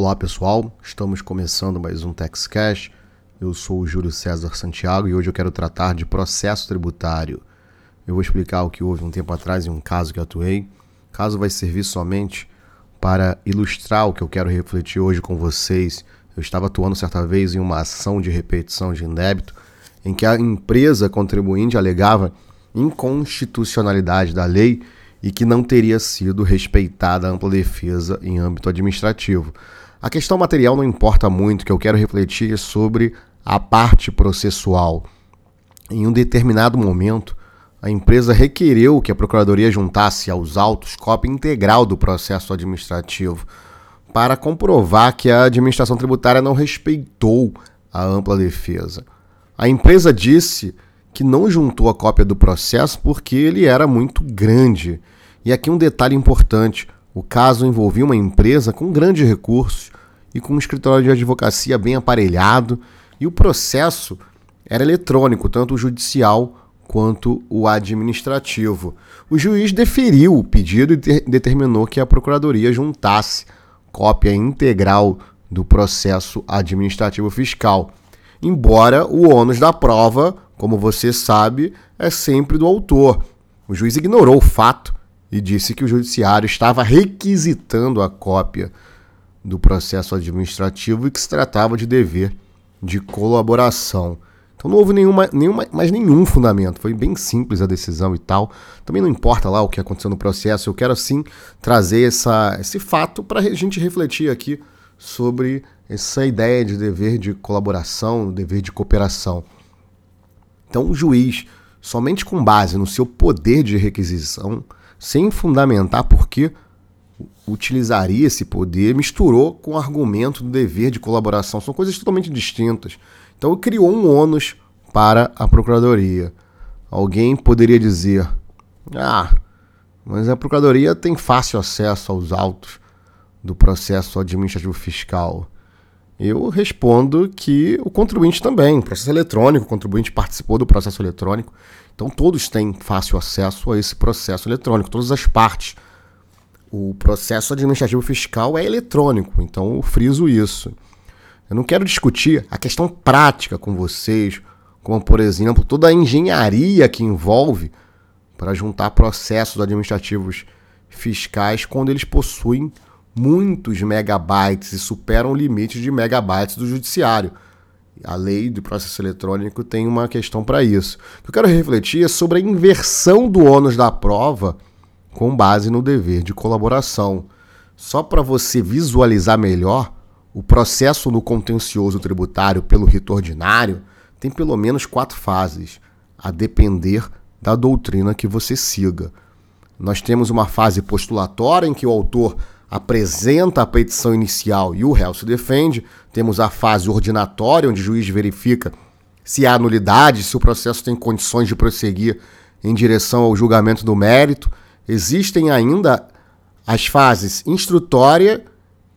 Olá pessoal, estamos começando mais um TexCash. Eu sou o Júlio César Santiago e hoje eu quero tratar de processo tributário. Eu vou explicar o que houve um tempo atrás em um caso que atuei. O caso vai servir somente para ilustrar o que eu quero refletir hoje com vocês. Eu estava atuando certa vez em uma ação de repetição de indébito em que a empresa contribuinte alegava inconstitucionalidade da lei e que não teria sido respeitada a ampla defesa em âmbito administrativo. A questão material não importa muito, que eu quero refletir sobre a parte processual. Em um determinado momento, a empresa requereu que a Procuradoria juntasse aos autos cópia integral do processo administrativo para comprovar que a administração tributária não respeitou a ampla defesa. A empresa disse que não juntou a cópia do processo porque ele era muito grande. E aqui um detalhe importante: o caso envolvia uma empresa com grandes recursos e com um escritório de advocacia bem aparelhado, e o processo era eletrônico, tanto o judicial quanto o administrativo. O juiz deferiu o pedido e de determinou que a procuradoria juntasse cópia integral do processo administrativo fiscal. Embora o ônus da prova, como você sabe, é sempre do autor. O juiz ignorou o fato e disse que o judiciário estava requisitando a cópia do processo administrativo e que se tratava de dever de colaboração. Então não houve nenhuma, nenhuma, mais nenhum fundamento. Foi bem simples a decisão e tal. Também não importa lá o que aconteceu no processo. Eu quero sim trazer essa, esse fato para a gente refletir aqui sobre essa ideia de dever de colaboração, dever de cooperação. Então o juiz, somente com base no seu poder de requisição, sem fundamentar por que utilizaria esse poder, misturou com o argumento do dever de colaboração. São coisas totalmente distintas. Então criou um ônus para a Procuradoria. Alguém poderia dizer: ah, mas a Procuradoria tem fácil acesso aos autos do processo administrativo fiscal. Eu respondo que o contribuinte também, processo eletrônico, o contribuinte participou do processo eletrônico, então todos têm fácil acesso a esse processo eletrônico, todas as partes. O processo administrativo fiscal é eletrônico, então eu friso isso. Eu não quero discutir a questão prática com vocês, como por exemplo toda a engenharia que envolve para juntar processos administrativos fiscais quando eles possuem muitos megabytes e superam o limite de megabytes do judiciário. A lei do processo eletrônico tem uma questão para isso. O que eu quero refletir é sobre a inversão do ônus da prova com base no dever de colaboração. Só para você visualizar melhor, o processo no contencioso tributário pelo rito ordinário tem pelo menos quatro fases, a depender da doutrina que você siga. Nós temos uma fase postulatória em que o autor apresenta a petição inicial e o réu se defende. Temos a fase ordinatória, onde o juiz verifica se há nulidade, se o processo tem condições de prosseguir em direção ao julgamento do mérito. Existem ainda as fases instrutória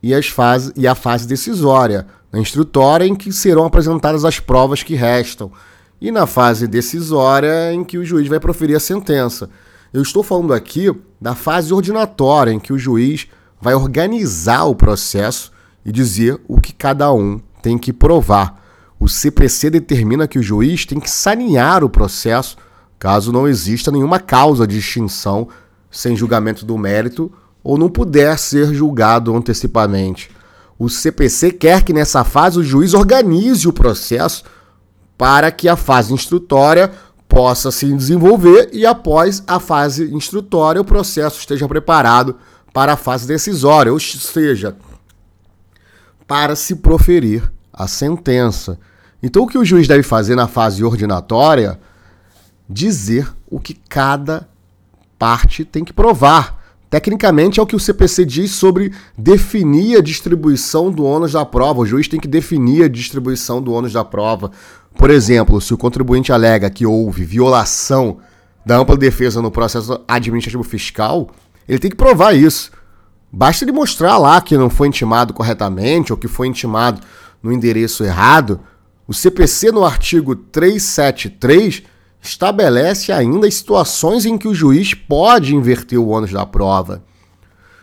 e, as fase, e a fase decisória. Na instrutória, em que serão apresentadas as provas que restam, e na fase decisória, em que o juiz vai proferir a sentença. Eu estou falando aqui da fase ordinatória, em que o juiz vai organizar o processo e dizer o que cada um tem que provar. O CPC determina que o juiz tem que sanear o processo caso não exista nenhuma causa de extinção sem julgamento do mérito ou não puder ser julgado antecipadamente. O CPC quer que nessa fase o juiz organize o processo para que a fase instrutória possa se desenvolver e após a fase instrutória o processo esteja preparado para a fase decisória, ou seja, para se proferir a sentença. Então, o que o juiz deve fazer na fase ordinatória? Dizer o que cada parte tem que provar. Tecnicamente, é o que o CPC diz sobre definir a distribuição do ônus da prova. O juiz tem que definir a distribuição do ônus da prova. Por exemplo, se o contribuinte alega que houve violação da ampla defesa no processo administrativo fiscal, ele tem que provar isso. Basta ele mostrar lá que não foi intimado corretamente ou que foi intimado no endereço errado. O CPC, no artigo 373, estabelece ainda as situações em que o juiz pode inverter o ônus da prova.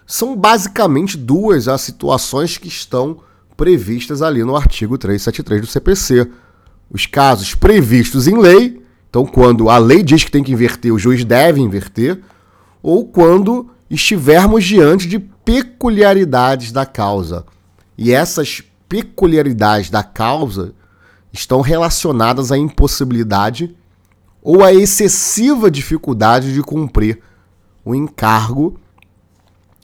são basicamente duas as situações que estão previstas ali no artigo 373 do CPC. Os casos previstos em lei, então quando a lei diz que tem que inverter, o juiz deve inverter, ou quando estivermos diante de peculiaridades da causa. E essas peculiaridades da causa estão relacionadas à impossibilidade ou à excessiva dificuldade de cumprir o encargo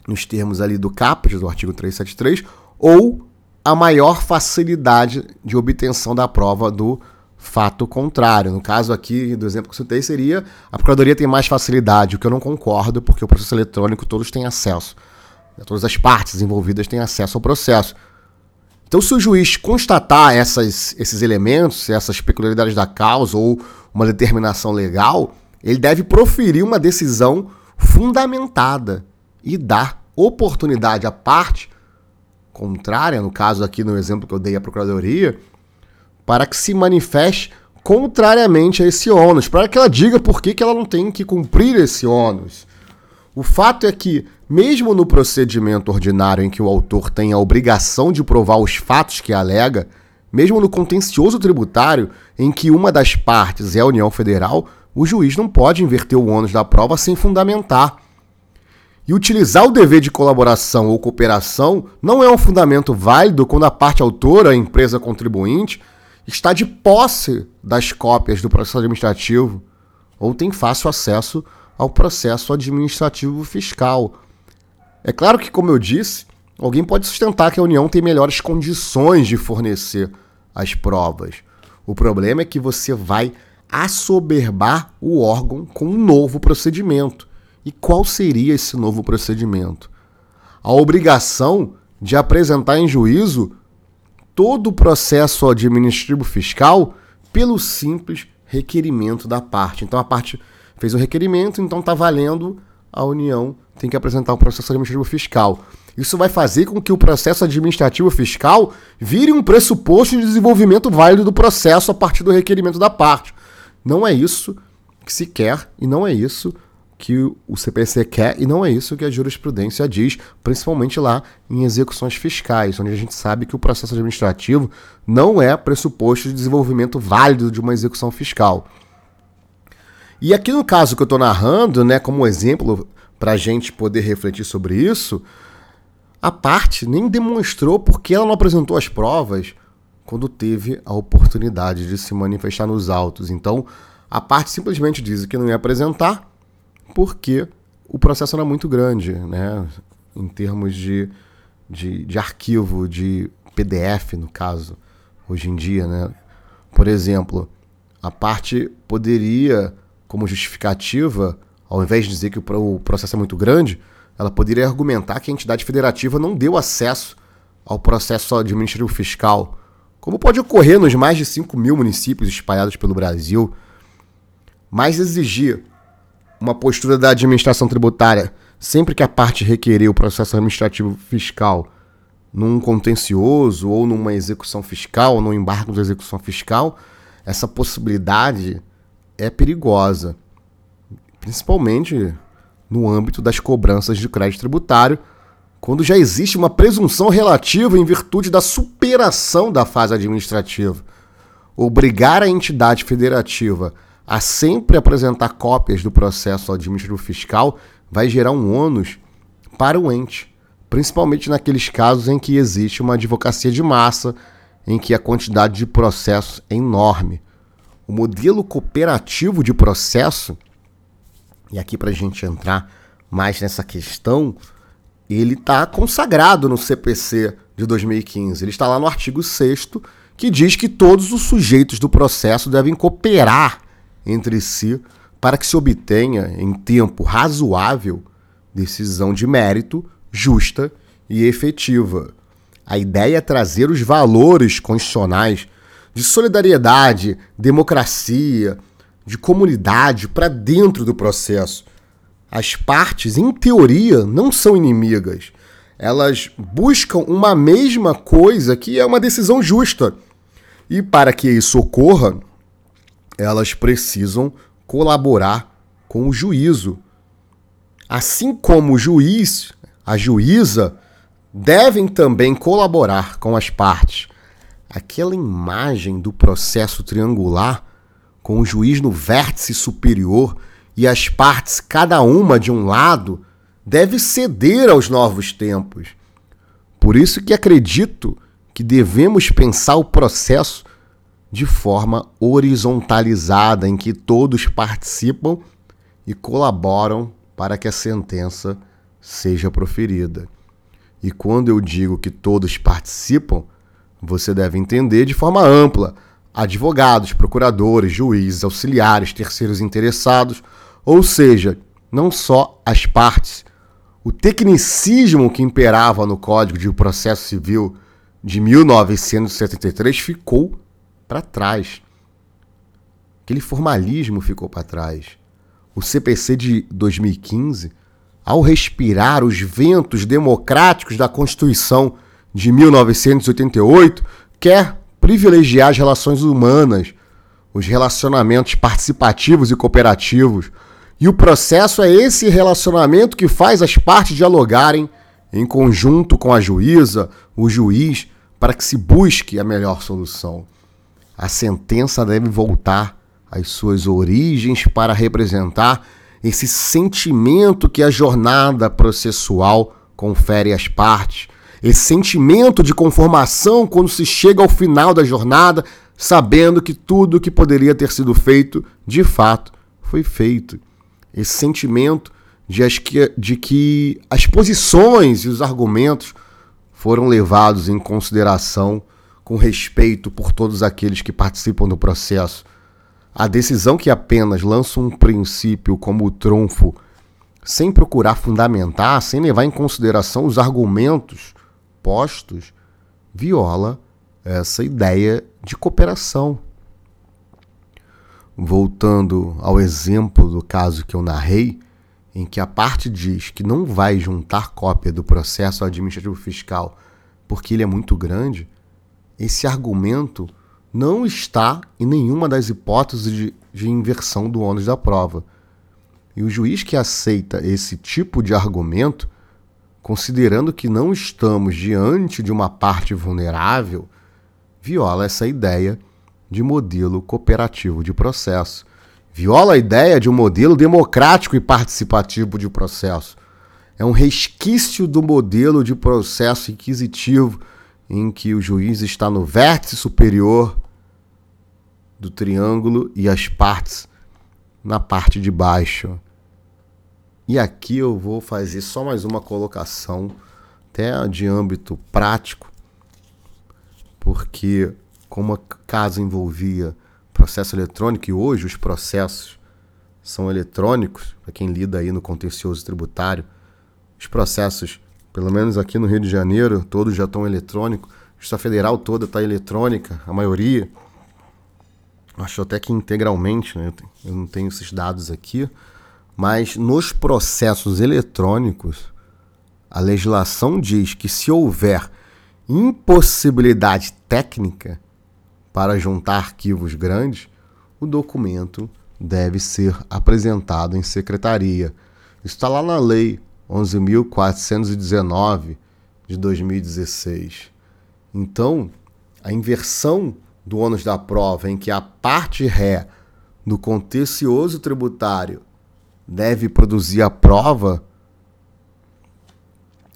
nos termos ali do caput do artigo 373 ou a maior facilidade de obtenção da prova do fato contrário. No caso aqui do exemplo que eu citei seria a procuradoria tem mais facilidade, o que eu não concordo, porque o processo eletrônico todos têm acesso. Todas as partes envolvidas têm acesso ao processo. Então, se o juiz constatar essas, esses elementos, essas peculiaridades da causa ou uma determinação legal, ele deve proferir uma decisão fundamentada e dar oportunidade à parte contrária, no caso aqui no exemplo que eu dei à Procuradoria, para que se manifeste contrariamente a esse ônus, para que ela diga por que, que ela não tem que cumprir esse ônus. O fato é que, mesmo no procedimento ordinário em que o autor tem a obrigação de provar os fatos que alega, mesmo no contencioso tributário, em que uma das partes é a União Federal, o juiz não pode inverter o ônus da prova sem fundamentar. E utilizar o dever de colaboração ou cooperação não é um fundamento válido quando a parte autora, a empresa contribuinte, está de posse das cópias do processo administrativo ou tem fácil acesso ao processo administrativo fiscal. É claro que, como eu disse, alguém pode sustentar que a União tem melhores condições de fornecer as provas. O problema é que você vai assoberbar o órgão com um novo procedimento. E qual seria esse novo procedimento? A obrigação de apresentar em juízo todo o processo administrativo fiscal pelo simples requerimento da parte. Então a parte fez o requerimento, então está valendo, a União tem que apresentar o um processo administrativo fiscal. Isso vai fazer com que o processo administrativo fiscal vire um pressuposto de desenvolvimento válido do processo a partir do requerimento da parte. Não é isso que se quer e não é isso que o CPC quer e não é isso que a jurisprudência diz, principalmente lá em execuções fiscais, onde a gente sabe que o processo administrativo não é pressuposto de desenvolvimento válido de uma execução fiscal. E aqui no caso que eu estou narrando, né, como exemplo para a gente poder refletir sobre isso, a parte nem demonstrou porque ela não apresentou as provas quando teve a oportunidade de se manifestar nos autos. Então, a parte simplesmente diz que não ia apresentar porque o processo era muito grande, né? Em termos de, de, de arquivo, de PDF, no caso, hoje em dia, né? Por exemplo, a parte poderia como justificativa, ao invés de dizer que o processo é muito grande, ela poderia argumentar que a entidade federativa não deu acesso ao processo administrativo fiscal, como pode ocorrer nos mais de 5 mil municípios espalhados pelo Brasil, mas exigir uma postura da administração tributária sempre que a parte requerer o processo administrativo fiscal num contencioso ou numa execução fiscal, ou num embargo de execução fiscal, essa possibilidade é perigosa, principalmente no âmbito das cobranças de crédito tributário, quando já existe uma presunção relativa em virtude da superação da fase administrativa. Obrigar a entidade federativa a sempre apresentar cópias do processo administrativo fiscal vai gerar um ônus para o ente, principalmente naqueles casos em que existe uma advocacia de massa, em que a quantidade de processos é enorme. O modelo cooperativo de processo, e aqui para a gente entrar mais nessa questão, ele está consagrado no CPC de 2015. Ele está lá no artigo 6 que diz que todos os sujeitos do processo devem cooperar entre si para que se obtenha, em tempo razoável, decisão de mérito justa e efetiva. A ideia é trazer os valores constitucionais de solidariedade, democracia, de comunidade para dentro do processo. As partes, em teoria, não são inimigas. Elas buscam uma mesma coisa que é uma decisão justa. E para que isso ocorra, elas precisam colaborar com o juízo. Assim como o juiz, a juíza devem também colaborar com as partes. Aquela imagem do processo triangular, com o juiz no vértice superior e as partes, cada uma de um lado, deve ceder aos novos tempos. Por isso que acredito que devemos pensar o processo de forma horizontalizada, em que todos participam e colaboram para que a sentença seja proferida. E quando eu digo que todos participam, você deve entender de forma ampla: advogados, procuradores, juízes, auxiliares, terceiros interessados, ou seja, não só as partes. O tecnicismo que imperava no Código de Processo Civil de 1973 ficou para trás. Aquele formalismo ficou para trás. O CPC de 2015 ao respirar os ventos democráticos da Constituição de 1988, quer privilegiar as relações humanas, os relacionamentos participativos e cooperativos. E o processo é esse relacionamento que faz as partes dialogarem em conjunto com a juíza, o juiz, para que se busque a melhor solução. A sentença deve voltar às suas origens para representar esse sentimento que a jornada processual confere às partes, esse sentimento de conformação quando se chega ao final da jornada, sabendo que tudo que poderia ter sido feito, de fato, foi feito. Esse sentimento de, as que, de que as posições e os argumentos foram levados em consideração com respeito por todos aqueles que participam do processo a decisão que apenas lança um princípio como trunfo, sem procurar fundamentar, sem levar em consideração os argumentos postos, viola essa ideia de cooperação. Voltando ao exemplo do caso que eu narrei, em que a parte diz que não vai juntar cópia do processo administrativo fiscal porque ele é muito grande, esse argumento não está em nenhuma das hipóteses de, de inversão do ônus da prova. E o juiz que aceita esse tipo de argumento, considerando que não estamos diante de uma parte vulnerável, viola essa ideia de modelo cooperativo de processo. Viola a ideia de um modelo democrático e participativo de processo. É um resquício do modelo de processo inquisitivo em que o juiz está no vértice superior do triângulo e as partes na parte de baixo. E aqui eu vou fazer só mais uma colocação, até de âmbito prático, porque como o caso envolvia processo eletrônico e hoje os processos são eletrônicos, para quem lida aí no contencioso tributário, os processos, pelo menos aqui no Rio de Janeiro, todos já estão eletrônicos, Justiça Federal toda está eletrônica, a maioria. Acho até que integralmente, né? eu não tenho esses dados aqui, mas nos processos eletrônicos, a legislação diz que se houver impossibilidade técnica para juntar arquivos grandes, o documento deve ser apresentado em secretaria. Está lá na Lei 11.419 de 2016. Então, a inversão do ônus da prova em que a parte ré do contencioso tributário deve produzir a prova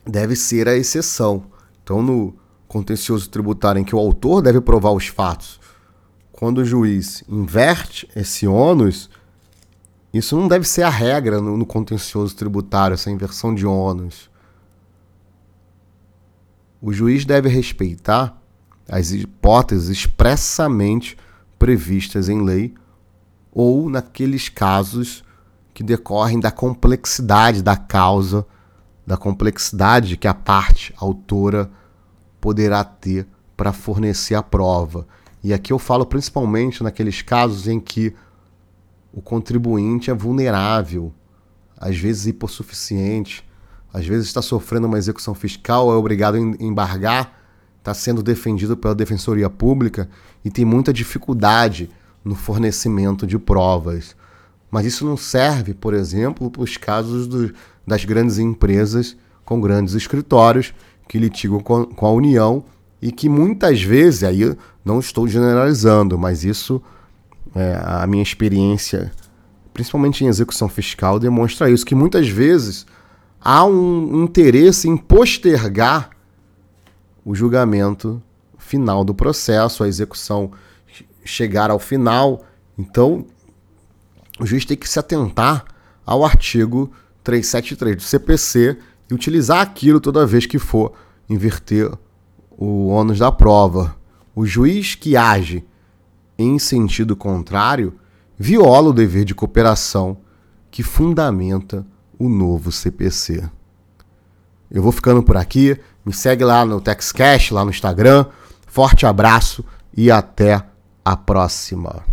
deve ser a exceção. Então, no contencioso tributário em que o autor deve provar os fatos, quando o juiz inverte esse ônus, isso não deve ser a regra no, no contencioso tributário, essa inversão de ônus. O juiz deve respeitar as hipóteses expressamente previstas em lei ou naqueles casos que decorrem da complexidade da causa, da complexidade que a parte autora poderá ter para fornecer a prova. E aqui eu falo principalmente naqueles casos em que o contribuinte é vulnerável, às vezes hipossuficiente, às vezes está sofrendo uma execução fiscal, é obrigado a embargar está sendo defendido pela Defensoria Pública e tem muita dificuldade no fornecimento de provas. Mas isso não serve, por exemplo, para os casos do, das grandes empresas com grandes escritórios que litigam com, com a União e que muitas vezes, aí não estou generalizando, mas isso é, a minha experiência, principalmente em execução fiscal, demonstra isso, que muitas vezes há um interesse em postergar o julgamento final do processo, a execução chegar ao final. Então, o juiz tem que se atentar ao artigo 373 do CPC e utilizar aquilo toda vez que for inverter o ônus da prova. O juiz que age em sentido contrário viola o dever de cooperação que fundamenta o novo CPC. Eu vou ficando por aqui. Me segue lá no TexCash, lá no Instagram. Forte abraço e até a próxima.